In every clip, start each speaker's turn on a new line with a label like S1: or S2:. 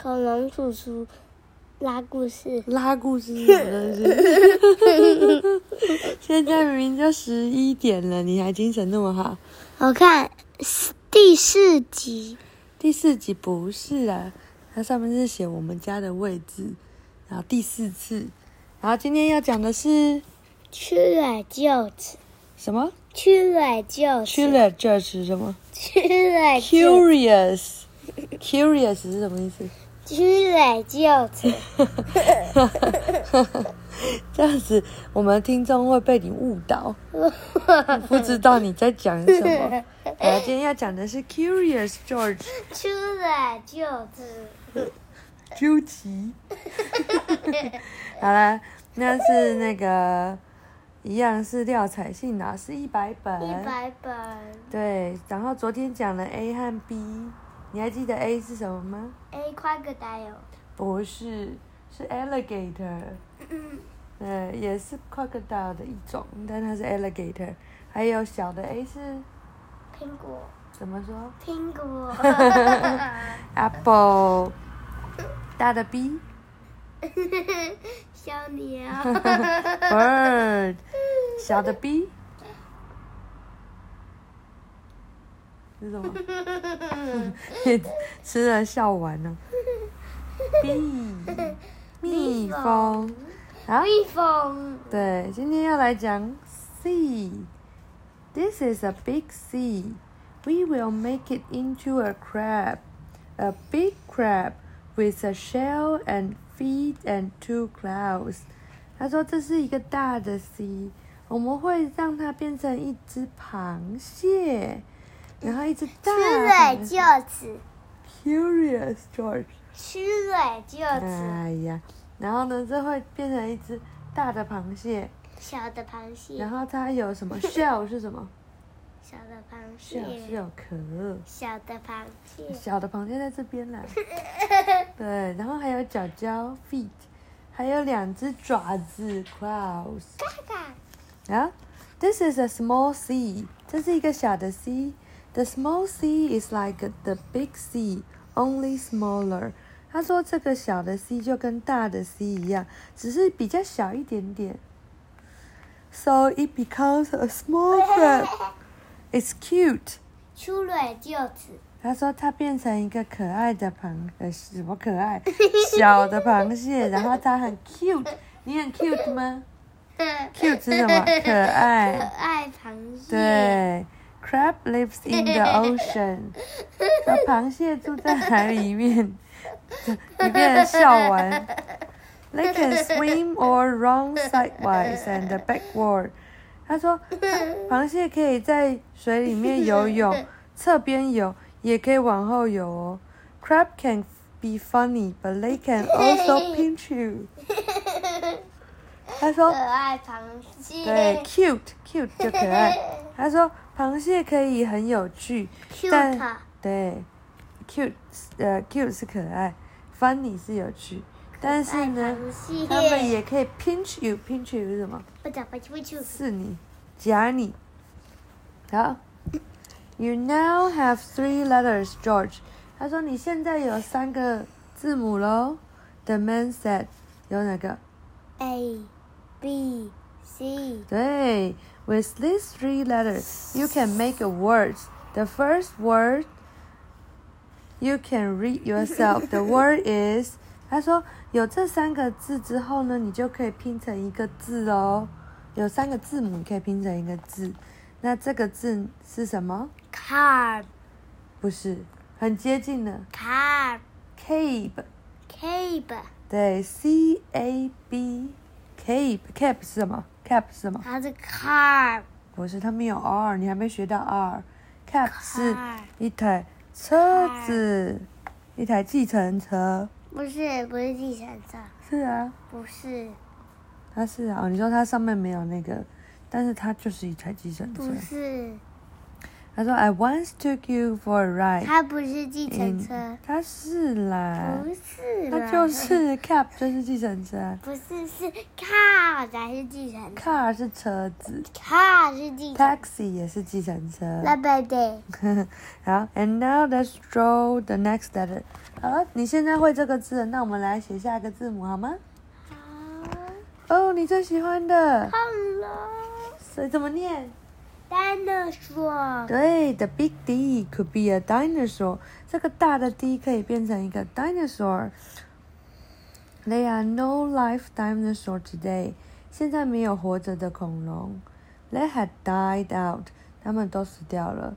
S1: 恐龙叔叔拉故事，
S2: 拉故事是什么东西？现在明明就十一点了，你还精神那么好？
S1: 我看第四集，
S2: 第四集不是啊，它上面是写我们家的位置，然后第四次，然后今天要讲的是
S1: 吃了就吃，
S2: 什么？
S1: 吃了就吃，
S2: 吃了这是什么
S1: 吃了就
S2: ？Curious，Curious 是什么意思？
S1: 吃了就吃，
S2: 这样子，我们听众会被你误导，不知道你在讲什么。我，今天要讲的是 Curious George
S1: 吃了就吃，
S2: 究极。好了，那是那个一样是廖彩信的，是一百本。
S1: 一百本，
S2: 对，然后昨天讲了 A 和 B，你还记得 A 是什么吗
S1: ？A crocodile，
S2: 不是，是 alligator。嗯呃，也是 crocodile 的一种，但它是 alligator。还有小的 A 是
S1: 苹果，
S2: 怎么说
S1: 苹果
S2: ，？apple。大的 B
S1: 小鸟
S2: ，bird。小的 B 是什么？吃了笑完了。B 蜜蜂。好。
S1: 蜜蜂，
S2: 对，今天要来讲 sea。This is a big sea. We will make it into a crab. A big crab with a shell and feet and two claws. 他说这是一个大的 sea，我们会让它变成一只螃蟹，然后一只大，Curious George。
S1: 吃了就吃，
S2: 哎呀，然后呢，这会变成一只大的螃蟹，
S1: 小的螃蟹。
S2: 然，后它有什么？shell 是什么？
S1: 小的螃蟹，
S2: 有壳，
S1: 小的螃蟹，
S2: 小的螃蟹在这边啦。对，然后还有脚脚 feet，还有两只爪子。Claws。
S1: 嘎嘎，
S2: 啊，This is a small sea，这是一个小的 sea。The small sea is like the big sea, only smaller。他说这个小的 sea 就跟大的 sea 一样，只是比较小一点点。So it becomes a small crab. It's cute.
S1: 出来就吃，
S2: 他说它变成一个可爱的螃，呃，什么可爱？小的螃蟹，然后它很 cute。你很 cute 吗？cute 是什么？可爱
S1: 可
S2: 爱。
S1: 爱螃蟹，
S2: 对 ，crab lives in the ocean。那螃蟹住在海里面，你变成笑完。They can swim or run sidewise and backward。他说，螃蟹可以在水里面游泳，侧边游，也可以往后游哦。Crab can be funny, but they can also pinch you。他说
S1: 可，爱螃蟹，
S2: 对，cute cute 就可爱。 他说螃蟹可以很有趣，但对，cute 呃 cute 是可爱，funny 是有趣，但是呢，他们也可以 pinch you，pinch you 是什么？
S1: 不讲不不不
S2: 刺你，夹你。好，You now have three letters, George。他说你现在有三个字母喽。The man said，有哪个
S1: ？，A B C，
S2: 对，with these three letters, you can make a word. The first word you can read yourself. The word is，他说有这三个字之后呢，你就可以拼成一个字哦。有三个字母，你可以拼成一个字。那这个字是什么
S1: ？carb
S2: 不是，很接近的。
S1: carb Cabe，cabe
S2: 对，C A B，cabe，cabe 是什么？cap 是什么？
S1: 它是 carb
S2: 不是，它没有 R，你还没学到 R。cap 是一台车子，一台计程车。
S1: 不是不是计程车，
S2: 是啊，
S1: 不是
S2: 它是啊。哦，你说它上面没有那个，但是它就是一台计程车
S1: 不。是
S2: 他说：“I once took you for a ride。”
S1: 他不是计程车，
S2: 他是啦，
S1: 不是啦，
S2: 它就是 cab，就是计程车。
S1: 不是是 car 才是计程车
S2: car 是车子
S1: ，car 是计程
S2: ，taxi 也是计程车。
S1: 那不对，
S2: 好，and now let's draw the next letter。好了，你现在会这个字，那我们来写下一个字母好吗？
S1: 好
S2: 哦，你最喜欢的
S1: ，，Hello
S2: 所以怎么念？
S1: dinosaur，
S2: 对，the big D could be a dinosaur。这个大的 D 可以变成一个 dinosaur。There are no live dinosaur today。现在没有活着的恐龙。They had died out。他们都死掉了。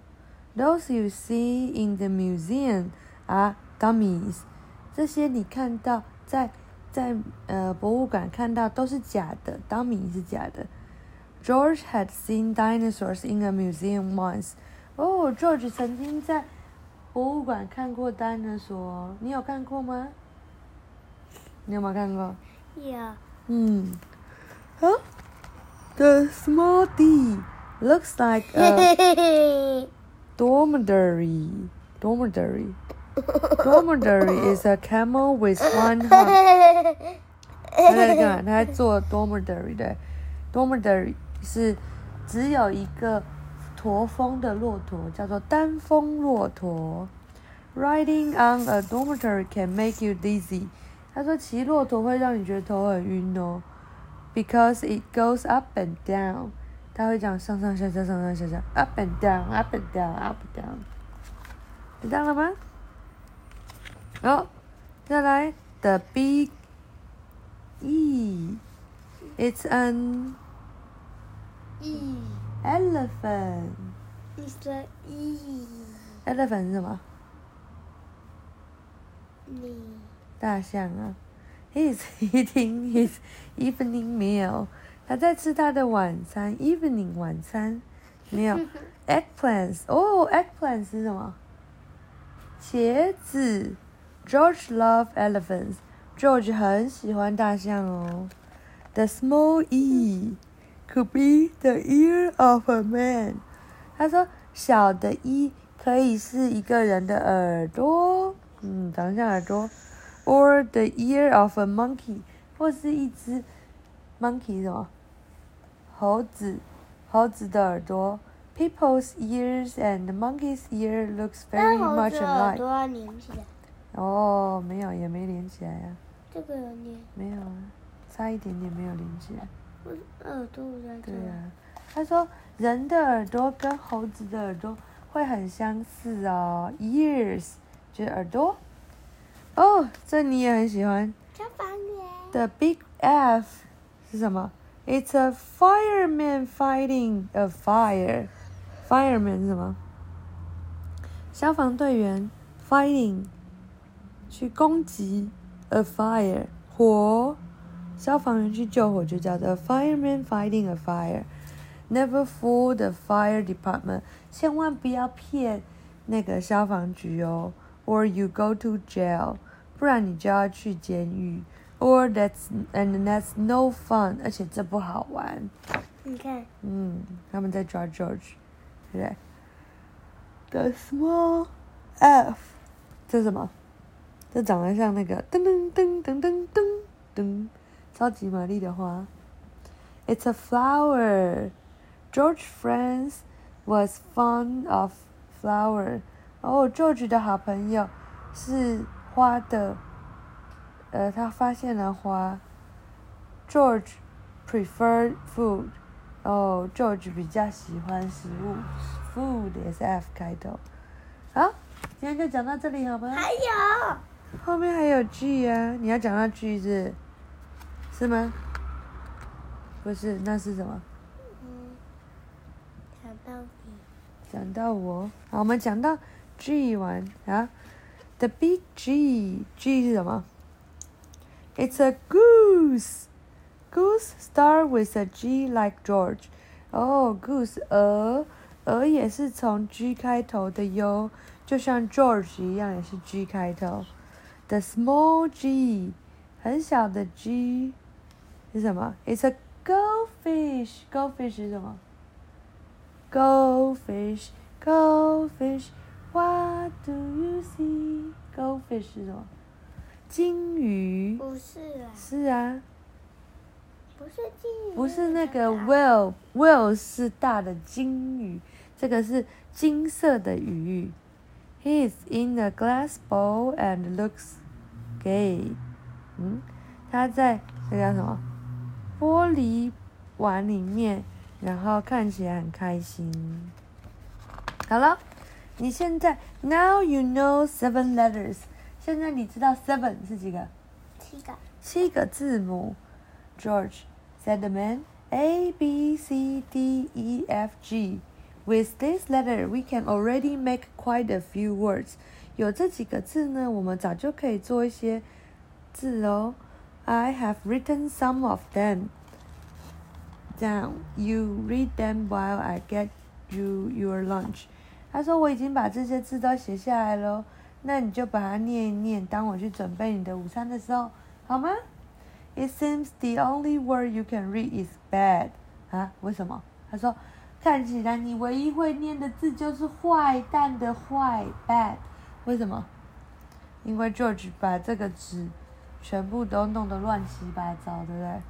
S2: Those you see in the museum are dummies。这些你看到在在呃博物馆看到都是假的，dummy 是假的。George had seen dinosaurs in a museum once. 哦、g e o r g e 曾经在博物馆看过 dinosaur，你有看过吗？你有没有看过？
S1: 有，
S2: 嗯，好。The small D looks like a dormitory. Dormitory. Dormitory is a camel with one hump. 他在干嘛？他在做 dormitory 对，dormitory 是只有一个驼峰的骆驼，叫做单峰骆驼。Riding on a dormitory can make you dizzy。他说骑骆驼会让你觉得头很晕哦，because it goes up and down。他会讲上上下下上上下下，up and down，up and down，up and down。知道了吗？好，再来 the big E。It's an
S1: E
S2: elephant.
S1: is the
S2: E，Elephant 是什么？
S1: 你
S2: 大象啊。He's eating his evening meal. 他在吃他的晚餐，evening 晚餐。没有 eggplants 哦，eggplants 是什么？茄子。George love elephants. George 很喜欢大象哦。The small e could be the ear of a man. 他说小的一可以是一个人的耳朵，嗯，长得像耳朵，or the ear of a monkey，或是一只 monkey 是什么？猴子，猴子的耳朵。People's ears and the monkey's ear looks very much alike.
S1: 朵连起来，
S2: 哦，没有，也没连起来呀、
S1: 这个有连，
S2: 没有啊，差一点点没有连起来。
S1: 我耳朵在这
S2: 对啊、他说人的耳朵跟猴子的耳朵会很相似哦，ears 就是耳朵。哦，这你也很喜欢。
S1: 消防员。
S2: The big F 是什么？It's a fireman fighting a fire. Fireman 是什么？消防队员 fighting 去攻击 a fire 火，消防员去救火就叫做 fireman fighting a fire. Never fool the fire department. 千万不要骗那个消防局哦，or you go to jail. 不然你就要去监狱。Or that's and that's no fun. 而且这不好玩。
S1: 你看，
S2: 嗯，他们在抓 George，对不对？The small F，这是什么？这长得像那个噔噔噔噔噔噔噔， 超级玛丽的花。It's a flower. George friends was fond of flower. 哦，George 的好朋友是花的，呃，他发现了花。George preferred food. 哦，George 比较喜欢食物，food 也是 F 开头。好，今天就讲到这里好吗？
S1: 还有
S2: 后面还有 G 啊，你要讲到 G 是是吗？不是，那是什么？
S1: 嗯，想到你，
S2: 讲到我，好，我们讲到 G 完啊，The big G，G 是什么？It's a goose。Goose start with a G like George。哦，goose 鹅，鹅也是从 G 开头的哟，就像 George 一样，也是 G 开头。The small G，很小的 G 是什么？It's a goldfish。Goldfish 是什么？Goldfish Goldfish, what do you see? Goldfish 是什么？金鱼。
S1: 不是啊，
S2: 是啊，
S1: 不是金鱼，
S2: 不是那个 whale whale 是大的金鱼，这个是金色的鱼。He is in a glass bowl and looks gay。嗯，他在这叫什么玻璃碗里面，然后看起来很开心。好了，你现在 now you know seven letters。现在你知道 seven 是几个？
S1: 七个，
S2: 七个字母。George said the man. A B C D E F G. With this letter, we can already make quite a few words. 有这几个字呢，我们早就可以做一些字哦。I have written some of them down. You read them while I get you your lunch. 他说我已经把这些字都写下来了，那你就把它念一念，当我去准备你的午餐的时候，好吗？It seems the only word you can read is bad. 啊？为什么？他说，看起来你唯一会念的字就是坏蛋的坏 bad。为什么？因为 George 把这个纸 全部都弄得乱七八糟，对不对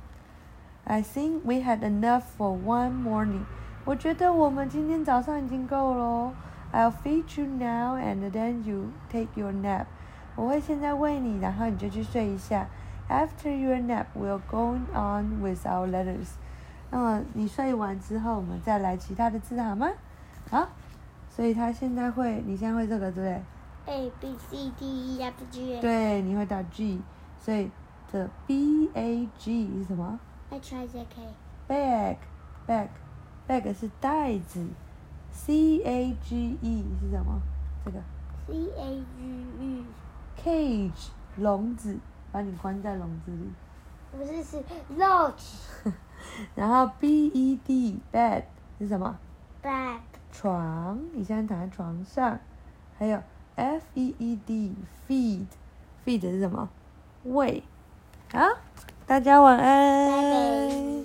S2: ？I think we had enough for one morning. 我觉得我们今天早上已经够了哦。I'll feed you now and then you take your nap. 我会现在喂你，然后你就去睡一下。After your nap, we'll go on with our letters. 那么你睡完之后，我们再来其他的字好吗？好，所以他现在会，你现在会这个对不对
S1: ？A B C D E F G
S2: 对，你会打 G，所以这 B A G 是什么
S1: H I J K？Bag,
S2: bag, bag 是袋子。C A G E 是什么？这个
S1: C A G E
S2: cage 笼子，把你关在笼子里。
S1: 不是是 Lodge
S2: 然后 B E D bed 是什么
S1: ？？bed
S2: 床，你现在躺在床上。还有 F E E D feed feed 是什么？喂。啊，大家晚安。
S1: 拜拜